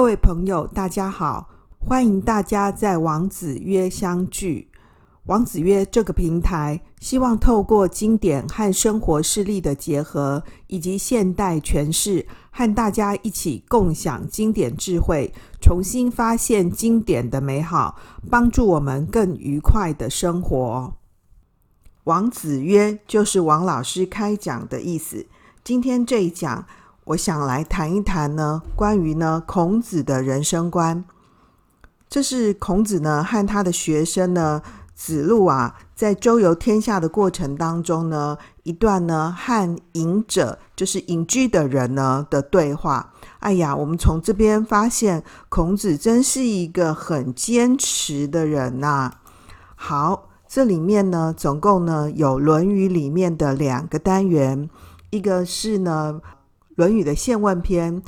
各位朋友，大家好，欢迎大家在王子约相聚。王子约这个平台，希望透过经典和生活事例的结合，以及现代诠释，和大家一起共享经典智慧，重新发现经典的美好，帮助我们更愉快的生活。王子约就是王老师开讲的意思。今天这一讲。我想来谈一谈呢，关于呢孔子的人生观。这是孔子呢和他的学生呢子路啊，在周游天下的过程当中呢，一段呢和隐者，就是隐居的人呢的对话。哎呀，我们从这边发现，孔子真是一个很坚持的人呐、好，这里面呢，总共呢有《论语》里面的两个单元，一个是呢。《论语》的宪问篇，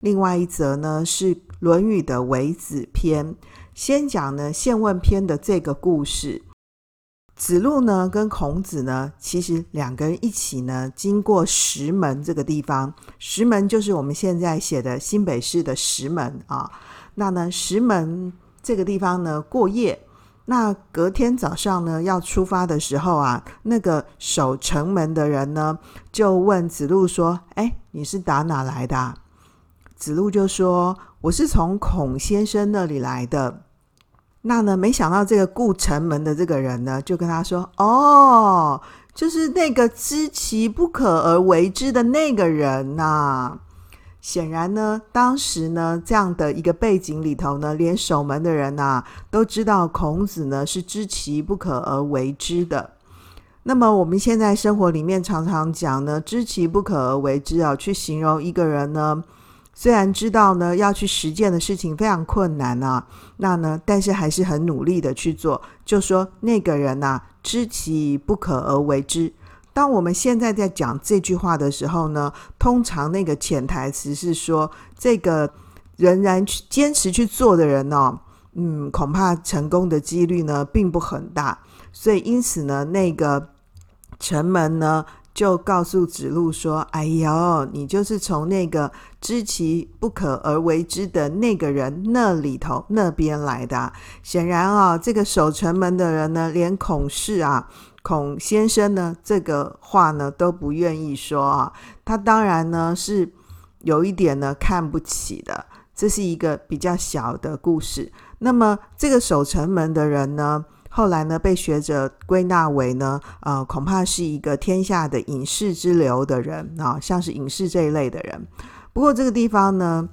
另外一则呢是《论语》的微子篇。先讲呢宪问篇的这个故事。子路呢跟孔子呢，其实两个人一起呢经过石门这个地方。石门就是我们现在写的新北市的石门啊。那呢石门这个地方呢过夜。那隔天早上呢，要出发的时候啊，那个守城门的人呢，就问子路说：“哎，你是打哪来的？”子路就说：“我是从孔先生那里来的。”那呢，没想到这个顾城门的这个人呢，就跟他说：“哦，就是那个知其不可而为之的那个人呐。”显然呢，当时呢，这样的一个背景里头呢，连守门的人呐、都知道孔子呢是知其不可而为之的。那么我们现在生活里面常常讲呢，知其不可而为之啊，去形容一个人呢，虽然知道呢要去实践的事情非常困难啊，那呢，但是还是很努力的去做，就说那个人呐、知其不可而为之。当我们现在在讲这句话的时候呢，通常那个潜台词是说，这个仍然去坚持去做的人呢、哦，嗯，恐怕成功的几率呢并不很大。所以因此呢，那个城门呢就告诉子路说：“哎呦，你就是从那个知其不可而为之的那个人那里头那边来的。”显然啊、这个守城门的人呢，连孔氏啊。孔先生呢，这个话呢都不愿意说啊。他当然呢是有一点呢看不起的。这是一个比较小的故事。那么这个守城门的人呢，后来呢被学者归纳为呢，呃，恐怕是一个天下的隐士之流的人啊，像是隐士这一类的人。不过这个地方呢。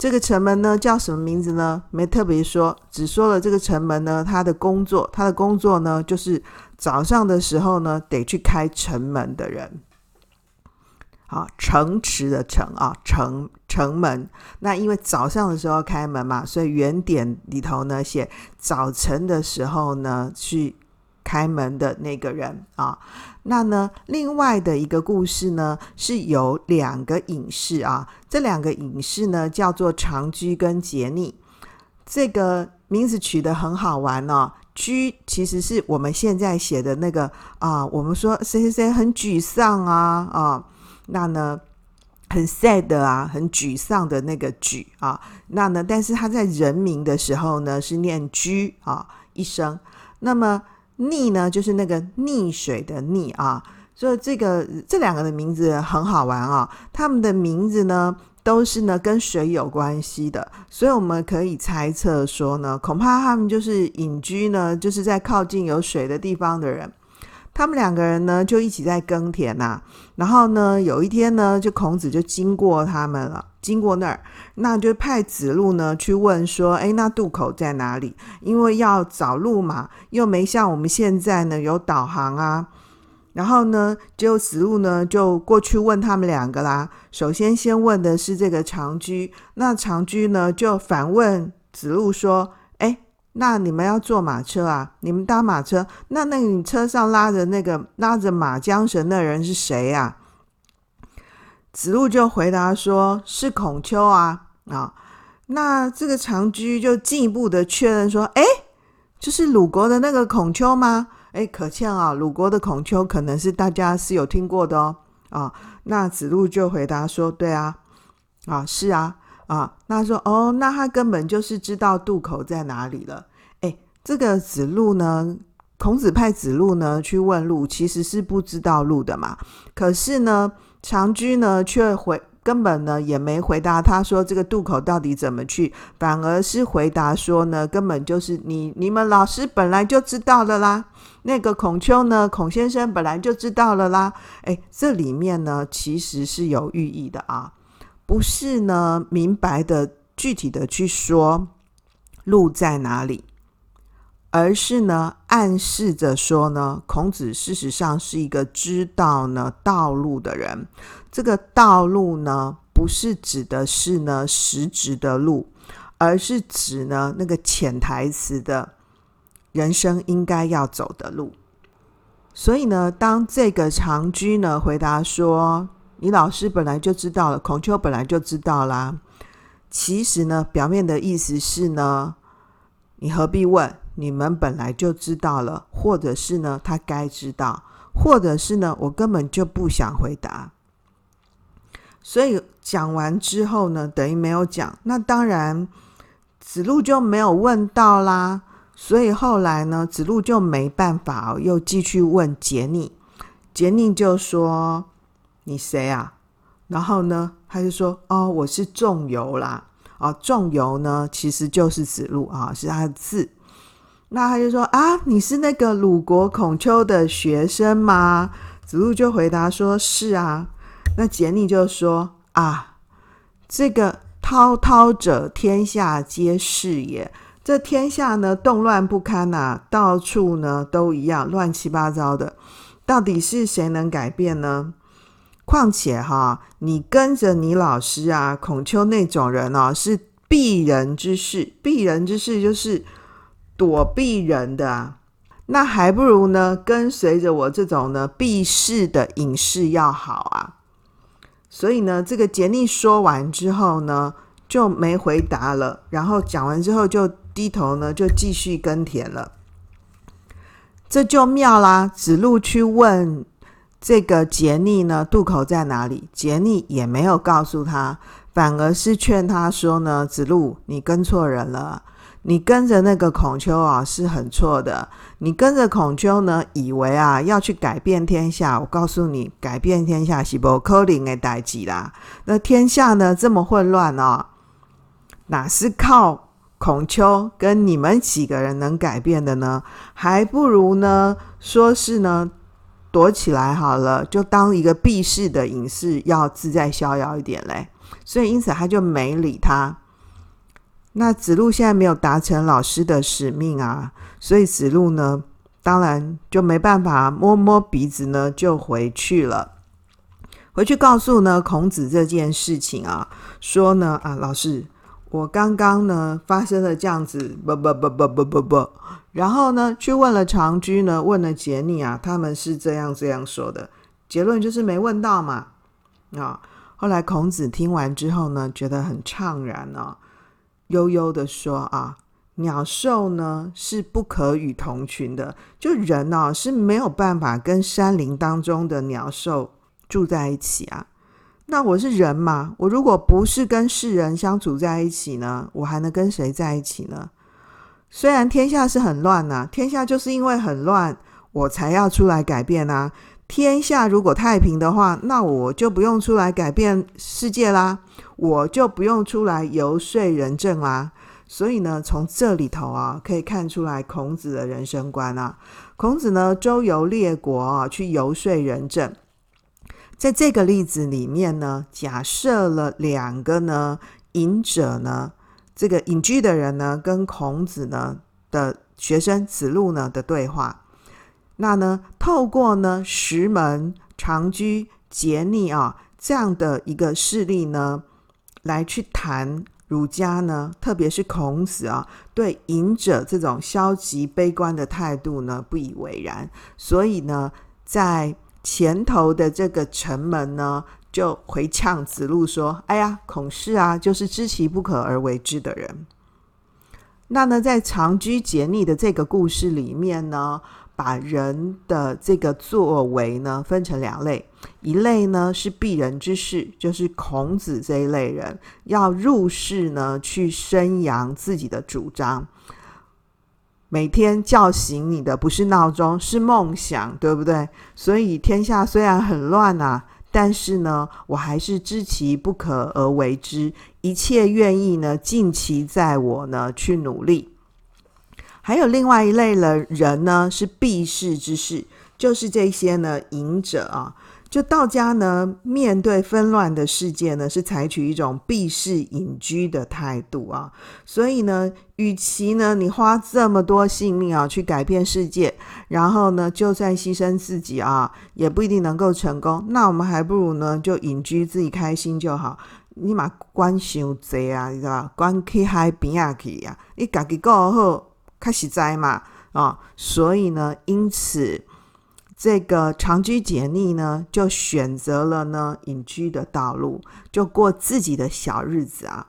这个城门呢叫什么名字呢？没特别说，只说了这个城门呢，他的工作，他的工作呢，就是早上的时候呢，得去开城门的人。好，城池的城啊，城城门。那因为早上的时候开门嘛，所以原点里头呢写早晨的时候呢去开门的那个人啊。那呢，另外的一个故事呢，是有两个隐士啊，这两个隐士呢叫做长居跟桀逆，这个名字取得很好玩哦。居其实是我们现在写的那个啊，我们说谁谁谁很沮丧啊啊，那呢很 sad 啊，很沮丧的那个沮啊，那呢，但是他在人名的时候呢是念居啊一声，那么。溺呢，就是那个溺水的溺啊，所以这个这两个的名字很好玩啊，他们的名字呢都是呢跟水有关系的，所以我们可以猜测说呢，恐怕他们就是隐居呢，就是在靠近有水的地方的人。他们两个人呢，就一起在耕田呐、啊。然后呢，有一天呢，就孔子就经过他们了，经过那儿，那就派子路呢去问说：“哎，那渡口在哪里？因为要找路嘛，又没像我们现在呢有导航啊。”然后呢，就子路呢就过去问他们两个啦。首先先问的是这个长居，那长居呢就反问子路说。那你们要坐马车啊？你们搭马车？那那你车上拉着那个拉着马缰绳的人是谁呀？子路就回答说：“是孔丘啊！”啊，那这个长居就进一步的确认说：“诶，就是鲁国的那个孔丘吗？”诶，可见啊，鲁国的孔丘可能是大家是有听过的哦。啊，那子路就回答说：“对啊，啊是啊。”啊。那说哦，那他根本就是知道渡口在哪里了。诶，这个子路呢，孔子派子路呢去问路，其实是不知道路的嘛。可是呢，长居呢却回。根本呢也没回答，他说这个渡口到底怎么去，反而是回答说呢，根本就是你你们老师本来就知道了啦。那个孔丘呢，孔先生本来就知道了啦。诶，这里面呢其实是有寓意的啊，不是呢明白的具体的去说路在哪里，而是呢暗示着说呢，孔子事实上是一个知道呢道路的人。这个道路呢，不是指的是呢实质的路，而是指呢那个潜台词的人生应该要走的路。所以呢，当这个长居呢回答说：“你老师本来就知道了，孔丘本来就知道啦。”其实呢，表面的意思是呢，你何必问？你们本来就知道了，或者是呢他该知道，或者是呢我根本就不想回答。所以讲完之后呢，等于没有讲。那当然，子路就没有问到啦。所以后来呢，子路就没办法，又继续问杰尼，杰尼就说：“你谁啊？”然后呢，他就说：“哦，我是仲由啦。”啊，仲由呢，其实就是子路啊，是他的字。那他就说：“啊，你是那个鲁国孔丘的学生吗？”子路就回答说：“是啊。”那桀逆就说啊，这个滔滔者，天下皆是也。这天下呢，动乱不堪呐，到处呢都一样，乱七八糟的。到底是谁能改变呢？况且哈，你跟着你老师啊，孔丘那种人哦，是避人之事。避人之事就是躲避人的啊。那还不如呢，跟随着我这种呢，避世的隐士要好啊。所以呢，这个桀逆说完之后呢，就没回答了。然后讲完之后，就低头呢，就继续耕田了。这就妙啦！子路去问这个桀逆呢，渡口在哪里？桀逆也没有告诉他，反而是劝他说呢：“子路，你跟错人了。”你跟着那个孔丘啊，是很错的。你跟着孔丘呢，以为啊要去改变天下。我告诉你，改变天下是不可能的代志啦。那天下呢这么混乱哦，哪是靠孔丘跟你们几个人能改变的呢？还不如呢说是呢躲起来好了，就当一个避世的隐士，要自在逍遥一点嘞。所以因此他就没理他。那子路现在没有达成老师的使命啊，所以子路呢，当然就没办法摸摸鼻子呢，就回去了。回去告诉呢孔子这件事情啊，说呢啊，老师，我刚刚呢发生了这样子，不不不不不不不，然后呢去问了长居呢，问了杰尼啊，他们是这样这样说的，结论就是没问到嘛。啊，后来孔子听完之后呢，觉得很怅然啊。悠悠的说啊，鸟兽呢是不可与同群的，就人呢、是没有办法跟山林当中的鸟兽住在一起啊。那我是人嘛，我如果不是跟世人相处在一起呢，我还能跟谁在一起呢？虽然天下是很乱呐、啊，天下就是因为很乱，我才要出来改变啊。天下如果太平的话，那我就不用出来改变世界啦，我就不用出来游说人政啦。所以呢，从这里头啊，可以看出来孔子的人生观啊。孔子呢，周游列国啊，去游说人政。在这个例子里面呢，假设了两个呢隐者呢，这个隐居的人呢，跟孔子呢的学生子路呢的对话。那呢，透过呢石门、长居、桀逆啊这样的一个事例呢，来去谈儒家呢，特别是孔子啊，对隐者这种消极悲观的态度呢不以为然。所以呢，在前头的这个城门呢，就回呛子路说：“哎呀，孔氏啊，就是知其不可而为之的人。”那呢，在长居桀逆的这个故事里面呢。把人的这个作为呢分成两类，一类呢是避人之事，就是孔子这一类人，要入世呢去宣扬自己的主张。每天叫醒你的不是闹钟，是梦想，对不对？所以天下虽然很乱啊，但是呢，我还是知其不可而为之，一切愿意呢尽其在我呢去努力。还有另外一类的人呢，是避世之士，就是这些呢隐者啊。就道家呢，面对纷乱的世界呢，是采取一种避世隐居的态度啊。所以呢，与其呢你花这么多性命啊去改变世界，然后呢就算牺牲自己啊，也不一定能够成功。那我们还不如呢就隐居，自己开心就好。你嘛关伤济啊，你知道吧？关去海边啊去呀，你自己过好，较实在嘛啊。所以呢，因此。这个长居简逆呢，就选择了呢隐居的道路，就过自己的小日子啊。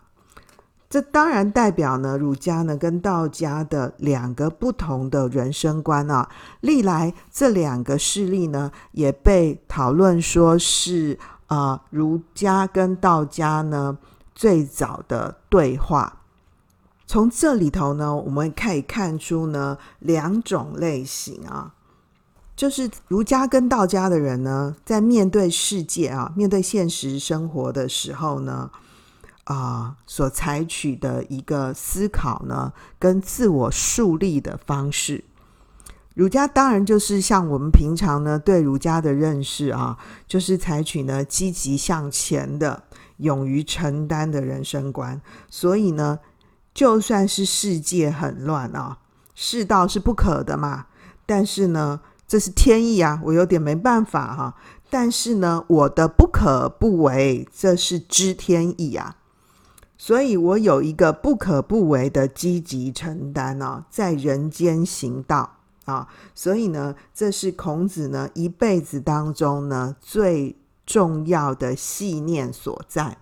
这当然代表呢儒家呢跟道家的两个不同的人生观啊。历来这两个势力呢，也被讨论说是啊、儒家跟道家呢最早的对话。从这里头呢，我们可以看出呢两种类型啊。就是儒家跟道家的人呢，在面对世界啊，面对现实生活的时候呢，啊、所采取的一个思考呢，跟自我树立的方式，儒家当然就是像我们平常呢对儒家的认识啊，就是采取呢积极向前的、勇于承担的人生观。所以呢，就算是世界很乱啊，世道是不可的嘛，但是呢。这是天意啊，我有点没办法哈。但是呢，我的不可不为，这是知天意啊。所以我有一个不可不为的积极承担啊，在人间行道啊。所以呢，这是孔子呢一辈子当中呢最重要的信念所在。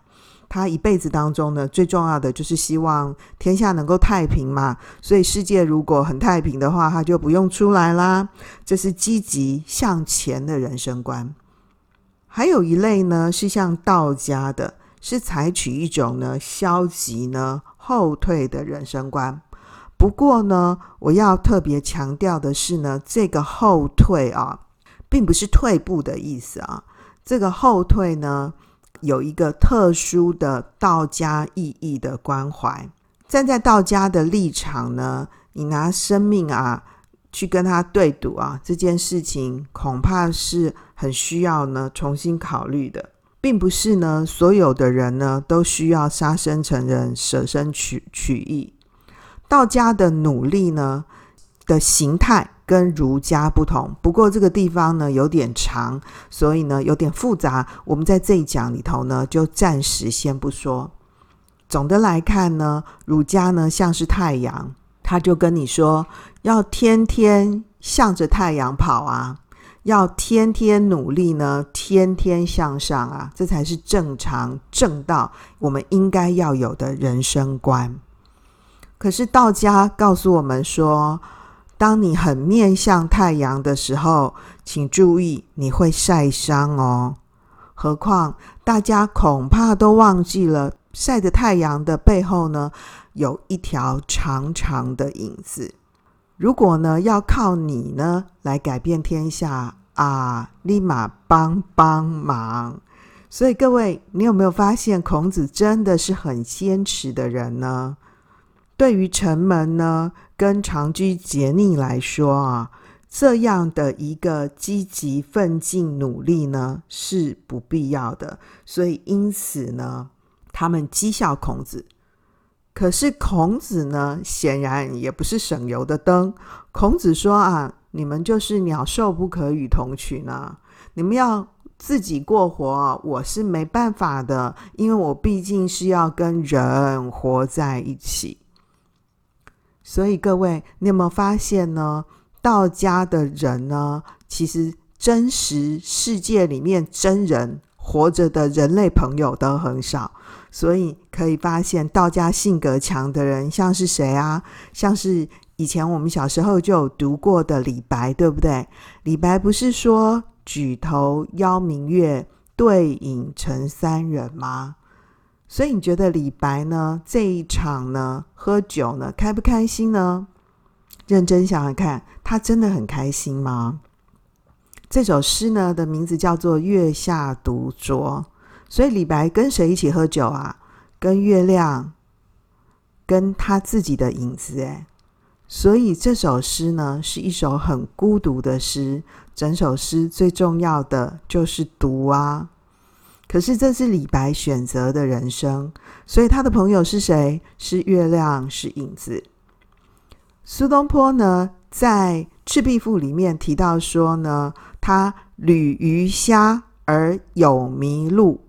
他一辈子当中呢，最重要的就是希望天下能够太平嘛。所以世界如果很太平的话，他就不用出来啦。这是积极向前的人生观。还有一类呢，是像道家的，是采取一种呢消极呢后退的人生观。不过呢，我要特别强调的是呢，这个后退啊，并不是退步的意思啊。这个后退呢。有一个特殊的道家意义的关怀，站在道家的立场呢，你拿生命啊去跟他对赌啊，这件事情恐怕是很需要呢重新考虑的，并不是呢所有的人呢都需要杀身成仁、舍身取取义。道家的努力呢的形态。跟儒家不同，不过这个地方呢有点长，所以呢有点复杂。我们在这一讲里头呢，就暂时先不说。总的来看呢，儒家呢像是太阳，他就跟你说，要天天向着太阳跑啊，要天天努力呢，天天向上啊，这才是正常正道，我们应该要有的人生观。可是道家告诉我们说，当你很面向太阳的时候，请注意你会晒伤哦。何况大家恐怕都忘记了，晒着太阳的背后呢，有一条长长的影子。如果呢要靠你呢来改变天下啊，立马帮帮忙。所以各位，你有没有发现孔子真的是很坚持的人呢？对于城门呢，跟长居简逆来说啊，这样的一个积极奋进努力呢，是不必要的。所以因此呢，他们讥笑孔子。可是孔子呢，显然也不是省油的灯。孔子说啊，你们就是鸟兽不可与同群啊，你们要自己过活，我是没办法的，因为我毕竟是要跟人活在一起。所以各位，你有没有发现呢？道家的人呢，其实真实世界里面真人活着的人类朋友都很少。所以可以发现，道家性格强的人，像是谁啊？像是以前我们小时候就有读过的李白，对不对？李白不是说“举头邀明月，对影成三人”吗？所以你觉得李白呢，这一场呢，喝酒呢，开不开心呢？认真想想看，他真的很开心吗？这首诗呢的名字叫做《月下独酌》，所以李白跟谁一起喝酒啊？跟月亮，跟他自己的影子。诶，所以这首诗呢是一首很孤独的诗。整首诗最重要的就是独啊。可是这是李白选择的人生，所以他的朋友是谁？是月亮，是影子。苏东坡呢，在《赤壁赋》里面提到说呢，他侣鱼虾而友麋鹿，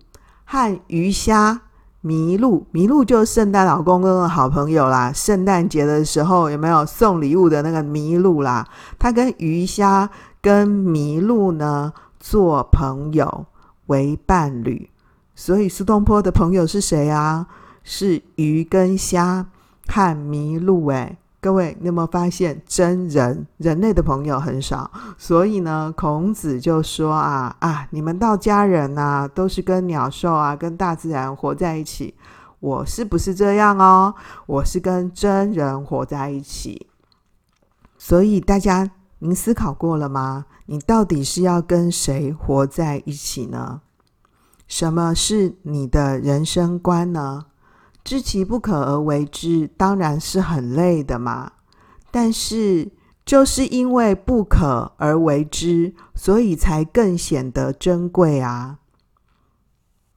和鱼虾、麋鹿，麋鹿就是圣诞老公公的好朋友啦。圣诞节的时候有没有送礼物的那个麋鹿啦？他跟鱼虾、跟麋鹿呢做朋友。为伴侣，所以苏东坡的朋友是谁啊？是鱼跟虾和麋鹿。诶，各位，你有没有发现，真人人类的朋友很少？所以呢，孔子就说啊啊，你们道家人呐、啊，都是跟鸟兽啊，跟大自然活在一起。我是不是这样哦？我是跟真人活在一起。所以大家，您思考过了吗？你到底是要跟谁活在一起呢？什么是你的人生观呢？知其不可而为之，当然是很累的嘛。但是就是因为不可而为之，所以才更显得珍贵啊。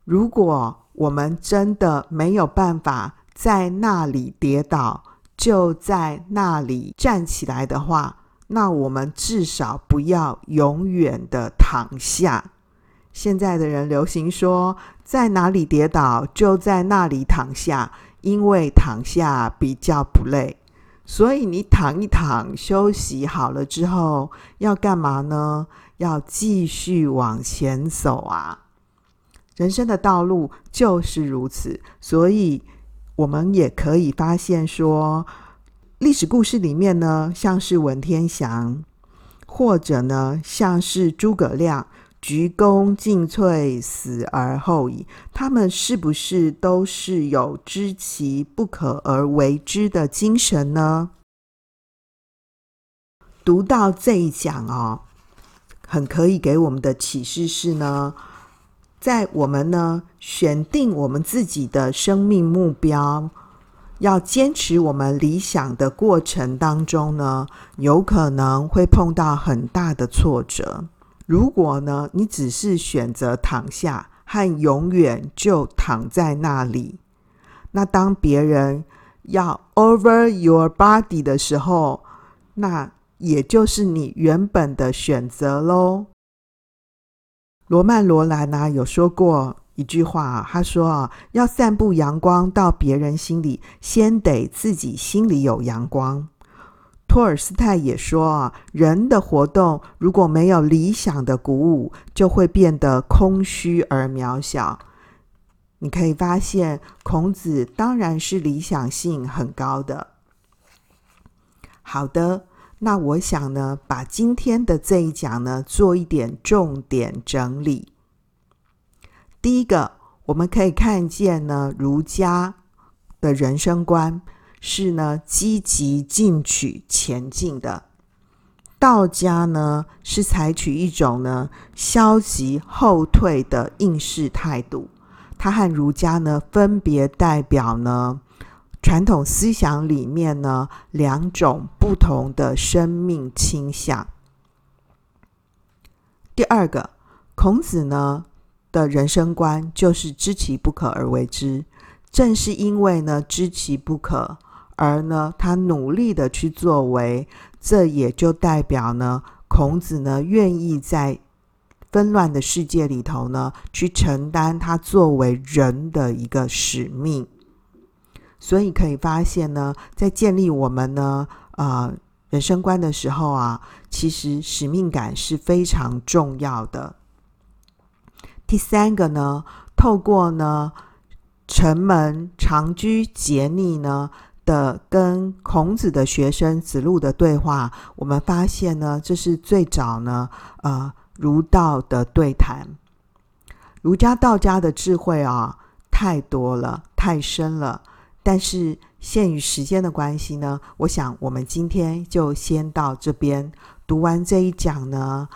如果我们真的没有办法在那里跌倒，就在那里站起来的话，那我们至少不要永远的躺下。现在的人流行说，在哪里跌倒就在那里躺下，因为躺下比较不累。所以你躺一躺，休息好了之后，要干嘛呢？要继续往前走啊！人生的道路就是如此，所以我们也可以发现说。历史故事里面呢，像是文天祥，或者呢，像是诸葛亮，鞠躬尽瘁，死而后已。他们是不是都是有知其不可而为之的精神呢？读到这一讲哦，很可以给我们的启示是呢，在我们呢选定我们自己的生命目标。要坚持我们理想的过程当中呢，有可能会碰到很大的挫折。如果呢，你只是选择躺下和永远就躺在那里，那当别人要 over your body 的时候，那也就是你原本的选择喽。罗曼·罗兰呢有说过。一句话啊，他说啊，要散布阳光到别人心里，先得自己心里有阳光。托尔斯泰也说啊，人的活动如果没有理想的鼓舞，就会变得空虚而渺小。你可以发现，孔子当然是理想性很高的。好的，那我想呢，把今天的这一讲呢，做一点重点整理。第一个，我们可以看见呢，儒家的人生观是呢积极进取前进的；道家呢是采取一种呢消极后退的应试态度。它和儒家呢分别代表呢传统思想里面呢两种不同的生命倾向。第二个，孔子呢，的人生观就是知其不可而为之，正是因为呢知其不可，而呢他努力的去作为，这也就代表呢孔子呢愿意在纷乱的世界里头呢去承担他作为人的一个使命。所以可以发现呢，在建立我们呢呃人生观的时候啊，其实使命感是非常重要的。第三个呢，透过呢城门长居节逆呢，的跟孔子的学生子路的对话，我们发现呢，这是最早呢，呃，儒道的对谈。儒家、道家的智慧啊，太多了，太深了。但是限于时间的关系呢，我想我们今天就先到这边。读完这一讲呢，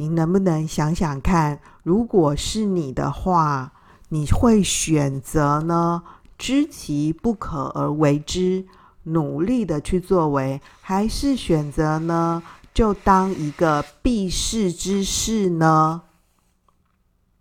您能不能想想看，如果是你的话，你会选择呢？知其不可而为之，努力的去作为，还是选择呢，就当一个避世之事呢？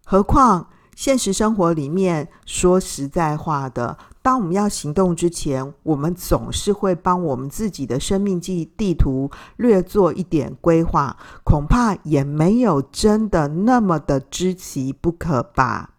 何况现实生活里面，说实在话的，当我们要行动之前，我们总是会帮我们自己的生命地地图略做一点规划，恐怕也没有真的那么的知其不可吧。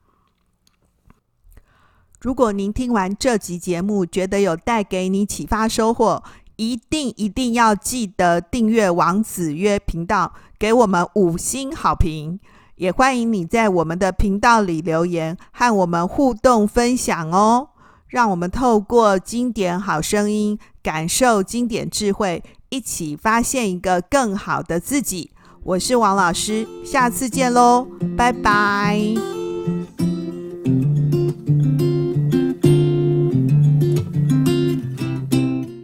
如果您听完这集节目，觉得有带给你启发收获，一定一定要记得订阅王子约频道，给我们五星好评。也欢迎你在我们的频道里留言，和我们互动分享哦。让我们透过经典好声音感受经典智慧一起发现一个更好的自己。我是王老师下次见喽拜拜。